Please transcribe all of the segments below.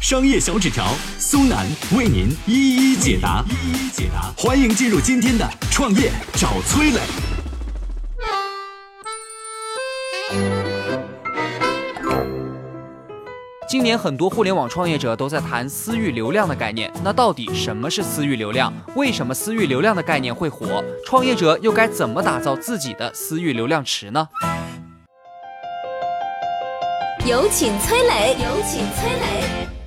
商业小纸条苏南为您一一解答，一一解答。欢迎进入今天的创业找崔磊。今年很多互联网创业者都在谈私域流量的概念，那到底什么是私域流量？为什么私域流量的概念会火？创业者又该怎么打造自己的私域流量池呢？有请崔磊，有请崔磊。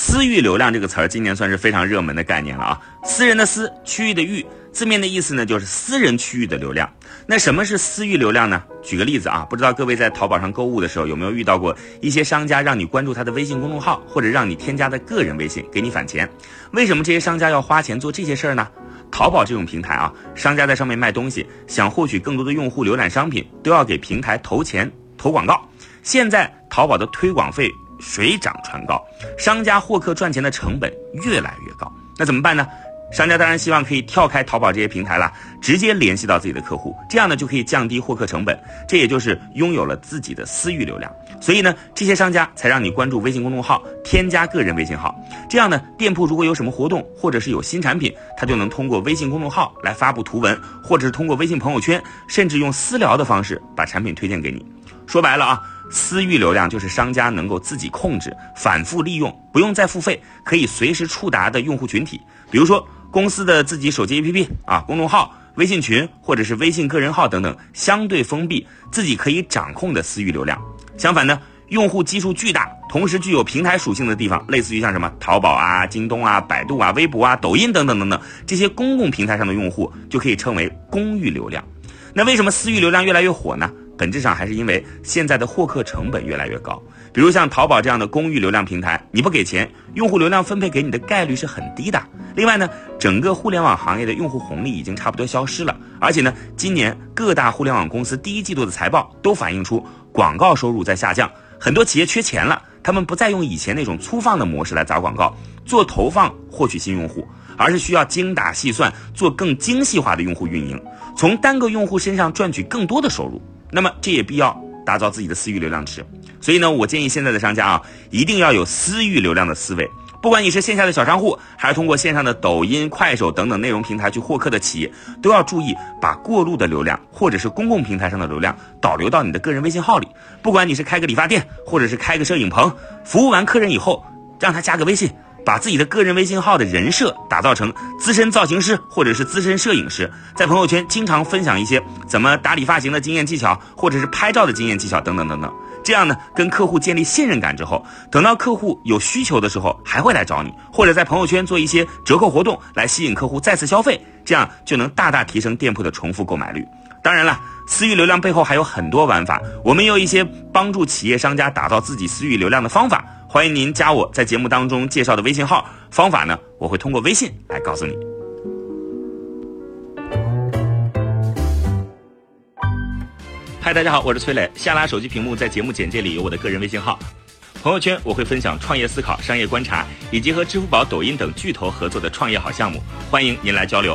私域流量这个词儿今年算是非常热门的概念了啊！私人的私，区域的域，字面的意思呢就是私人区域的流量。那什么是私域流量呢？举个例子啊，不知道各位在淘宝上购物的时候有没有遇到过一些商家让你关注他的微信公众号，或者让你添加的个人微信给你返钱？为什么这些商家要花钱做这些事儿呢？淘宝这种平台啊，商家在上面卖东西，想获取更多的用户浏览商品，都要给平台投钱投广告。现在淘宝的推广费。水涨船高，商家获客赚钱的成本越来越高，那怎么办呢？商家当然希望可以跳开淘宝这些平台了，直接联系到自己的客户，这样呢就可以降低获客成本，这也就是拥有了自己的私域流量。所以呢，这些商家才让你关注微信公众号，添加个人微信号，这样呢，店铺如果有什么活动或者是有新产品，他就能通过微信公众号来发布图文，或者是通过微信朋友圈，甚至用私聊的方式把产品推荐给你。说白了啊。私域流量就是商家能够自己控制、反复利用，不用再付费，可以随时触达的用户群体。比如说公司的自己手机 APP 啊、公众号、微信群或者是微信个人号等等，相对封闭、自己可以掌控的私域流量。相反呢，用户基数巨大，同时具有平台属性的地方，类似于像什么淘宝啊、京东啊、百度啊、微博啊、抖音等等等等这些公共平台上的用户，就可以称为公域流量。那为什么私域流量越来越火呢？本质上还是因为现在的获客成本越来越高，比如像淘宝这样的公域流量平台，你不给钱，用户流量分配给你的概率是很低的。另外呢，整个互联网行业的用户红利已经差不多消失了，而且呢，今年各大互联网公司第一季度的财报都反映出广告收入在下降，很多企业缺钱了，他们不再用以前那种粗放的模式来砸广告做投放获取新用户，而是需要精打细算做更精细化的用户运营，从单个用户身上赚取更多的收入。那么这也必要打造自己的私域流量池，所以呢，我建议现在的商家啊，一定要有私域流量的思维。不管你是线下的小商户，还是通过线上的抖音、快手等等内容平台去获客的企业，都要注意把过路的流量或者是公共平台上的流量导流到你的个人微信号里。不管你是开个理发店，或者是开个摄影棚，服务完客人以后，让他加个微信。把自己的个人微信号的人设打造成资深造型师或者是资深摄影师，在朋友圈经常分享一些怎么打理发型的经验技巧，或者是拍照的经验技巧等等等等。这样呢，跟客户建立信任感之后，等到客户有需求的时候，还会来找你，或者在朋友圈做一些折扣活动来吸引客户再次消费，这样就能大大提升店铺的重复购买率。当然了，私域流量背后还有很多玩法，我们有一些帮助企业商家打造自己私域流量的方法。欢迎您加我在节目当中介绍的微信号，方法呢，我会通过微信来告诉你。嗨，大家好，我是崔磊。下拉手机屏幕，在节目简介里有我的个人微信号。朋友圈我会分享创业思考、商业观察，以及和支付宝、抖音等巨头合作的创业好项目。欢迎您来交流。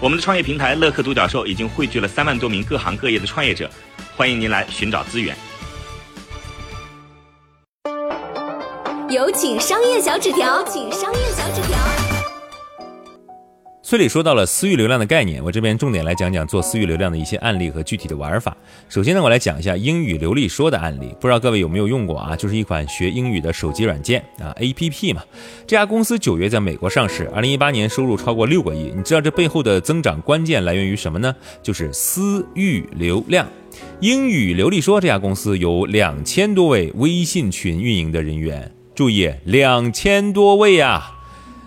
我们的创业平台乐客独角兽已经汇聚了三万多名各行各业的创业者，欢迎您来寻找资源。有请商业小纸条，请商业小纸条。崔磊说到了私域流量的概念，我这边重点来讲讲做私域流量的一些案例和具体的玩法。首先呢，我来讲一下英语流利说的案例，不知道各位有没有用过啊？就是一款学英语的手机软件啊，APP 嘛。这家公司九月在美国上市，二零一八年收入超过六个亿。你知道这背后的增长关键来源于什么呢？就是私域流量。英语流利说这家公司有两千多位微信群运营的人员。注意，两千多位啊！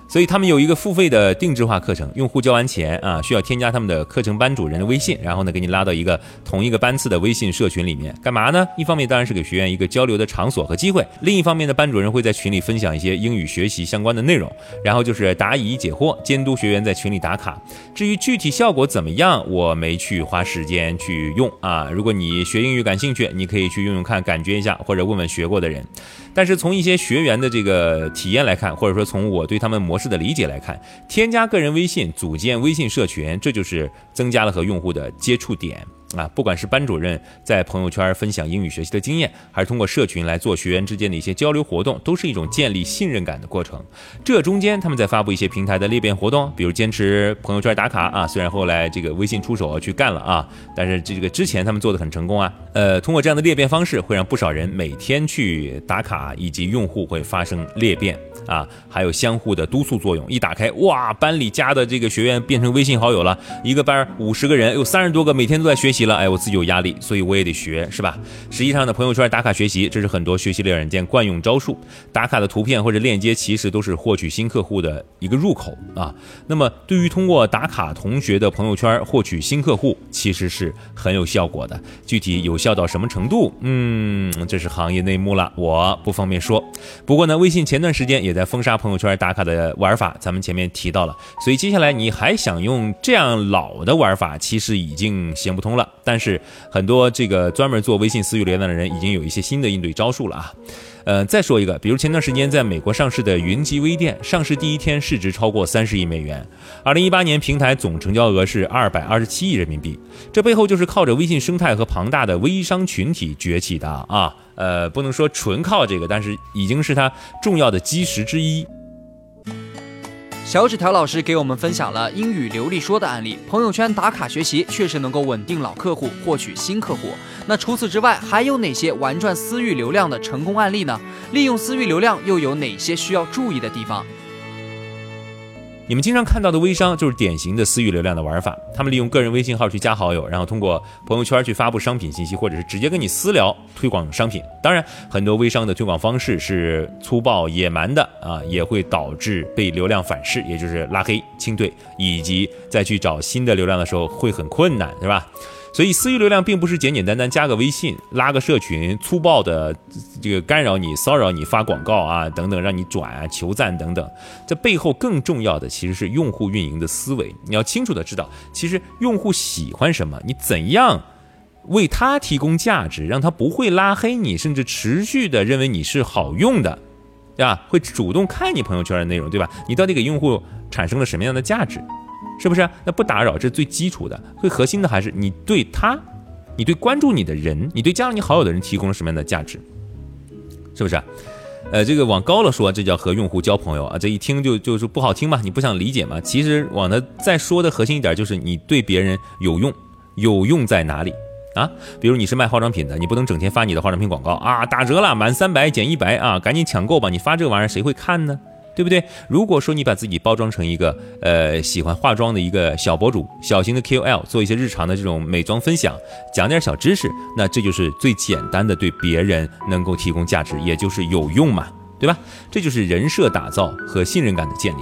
所以他们有一个付费的定制化课程，用户交完钱啊，需要添加他们的课程班主任的微信，然后呢给你拉到一个同一个班次的微信社群里面，干嘛呢？一方面当然是给学员一个交流的场所和机会，另一方面呢，班主任会在群里分享一些英语学习相关的内容，然后就是答疑解惑，监督学员在群里打卡。至于具体效果怎么样，我没去花时间去用啊。如果你学英语感兴趣，你可以去用用看，感觉一下，或者问问学过的人。但是从一些学员的这个体验来看，或者说从我对他们模式的理解来看，添加个人微信，组建微信社群，这就是增加了和用户的接触点。啊，不管是班主任在朋友圈分享英语学习的经验，还是通过社群来做学员之间的一些交流活动，都是一种建立信任感的过程。这中间他们在发布一些平台的裂变活动，比如坚持朋友圈打卡啊，虽然后来这个微信出手去干了啊，但是这个之前他们做的很成功啊。呃，通过这样的裂变方式，会让不少人每天去打卡，以及用户会发生裂变。啊，还有相互的督促作用。一打开，哇，班里加的这个学员变成微信好友了。一个班五十个人，有三十多个每天都在学习了。哎，我自己有压力，所以我也得学，是吧？实际上呢，朋友圈打卡学习，这是很多学习类软件惯用招数。打卡的图片或者链接，其实都是获取新客户的一个入口啊。那么，对于通过打卡同学的朋友圈获取新客户，其实是很有效果的。具体有效到什么程度？嗯，这是行业内幕了，我不方便说。不过呢，微信前段时间也。在封杀朋友圈打卡的玩法，咱们前面提到了，所以接下来你还想用这样老的玩法，其实已经行不通了。但是很多这个专门做微信私域流量的人，已经有一些新的应对招数了啊。呃，再说一个，比如前段时间在美国上市的云集微店，上市第一天市值超过三十亿美元，二零一八年平台总成交额是二百二十七亿人民币，这背后就是靠着微信生态和庞大的微商群体崛起的啊。呃，不能说纯靠这个，但是已经是它重要的基石之一。小纸条老师给我们分享了英语流利说的案例，朋友圈打卡学习确实能够稳定老客户，获取新客户。那除此之外，还有哪些玩转私域流量的成功案例呢？利用私域流量又有哪些需要注意的地方？你们经常看到的微商就是典型的私域流量的玩法，他们利用个人微信号去加好友，然后通过朋友圈去发布商品信息，或者是直接跟你私聊推广商品。当然，很多微商的推广方式是粗暴野蛮的啊，也会导致被流量反噬，也就是拉黑、清退，以及再去找新的流量的时候会很困难，是吧？所以私域流量并不是简简单单加个微信、拉个社群，粗暴的这个干扰你、骚扰你、发广告啊等等，让你转啊、求赞等等。这背后更重要的其实是用户运营的思维。你要清楚的知道，其实用户喜欢什么，你怎样为他提供价值，让他不会拉黑你，甚至持续的认为你是好用的，对吧？会主动看你朋友圈的内容，对吧？你到底给用户产生了什么样的价值？是不是？那不打扰，这是最基础的。最核心的还是你对他，你对关注你的人，你对加了你好友的人提供了什么样的价值？是不是？呃，这个往高了说，这叫和用户交朋友啊。这一听就就是不好听嘛，你不想理解嘛？其实往的再说的核心一点，就是你对别人有用，有用在哪里啊？比如你是卖化妆品的，你不能整天发你的化妆品广告啊，打折了，满三百减一百啊，赶紧抢购吧！你发这玩意儿谁会看呢？对不对？如果说你把自己包装成一个呃喜欢化妆的一个小博主、小型的 KOL，做一些日常的这种美妆分享，讲点小知识，那这就是最简单的对别人能够提供价值，也就是有用嘛，对吧？这就是人设打造和信任感的建立。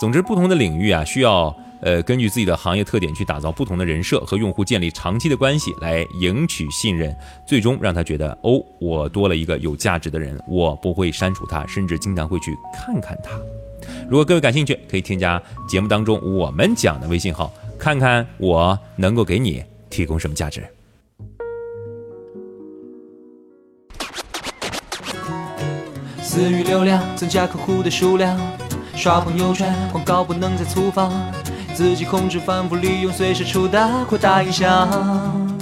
总之，不同的领域啊，需要。呃，根据自己的行业特点去打造不同的人设，和用户建立长期的关系，来赢取信任，最终让他觉得哦，我多了一个有价值的人，我不会删除他，甚至经常会去看看他。如果各位感兴趣，可以添加节目当中我们讲的微信号，看看我能够给你提供什么价值。私域流量，增加客户的数量，刷朋友圈，广告不能再粗放。自己控制，反复利用，随时出大，扩大影响。哦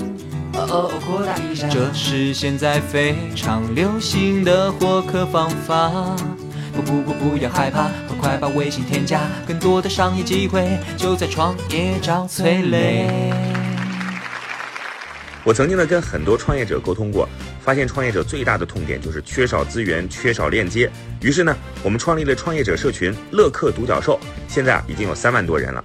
哦，扩大影响。这是现在非常流行的获客方法。不不不，不要害怕，快快把微信添加，更多的商业机会就在创业找崔磊。我曾经呢跟很多创业者沟通过，发现创业者最大的痛点就是缺少资源、缺少链接。于是呢，我们创立了创业者社群“乐客独角兽”，现在啊已经有三万多人了。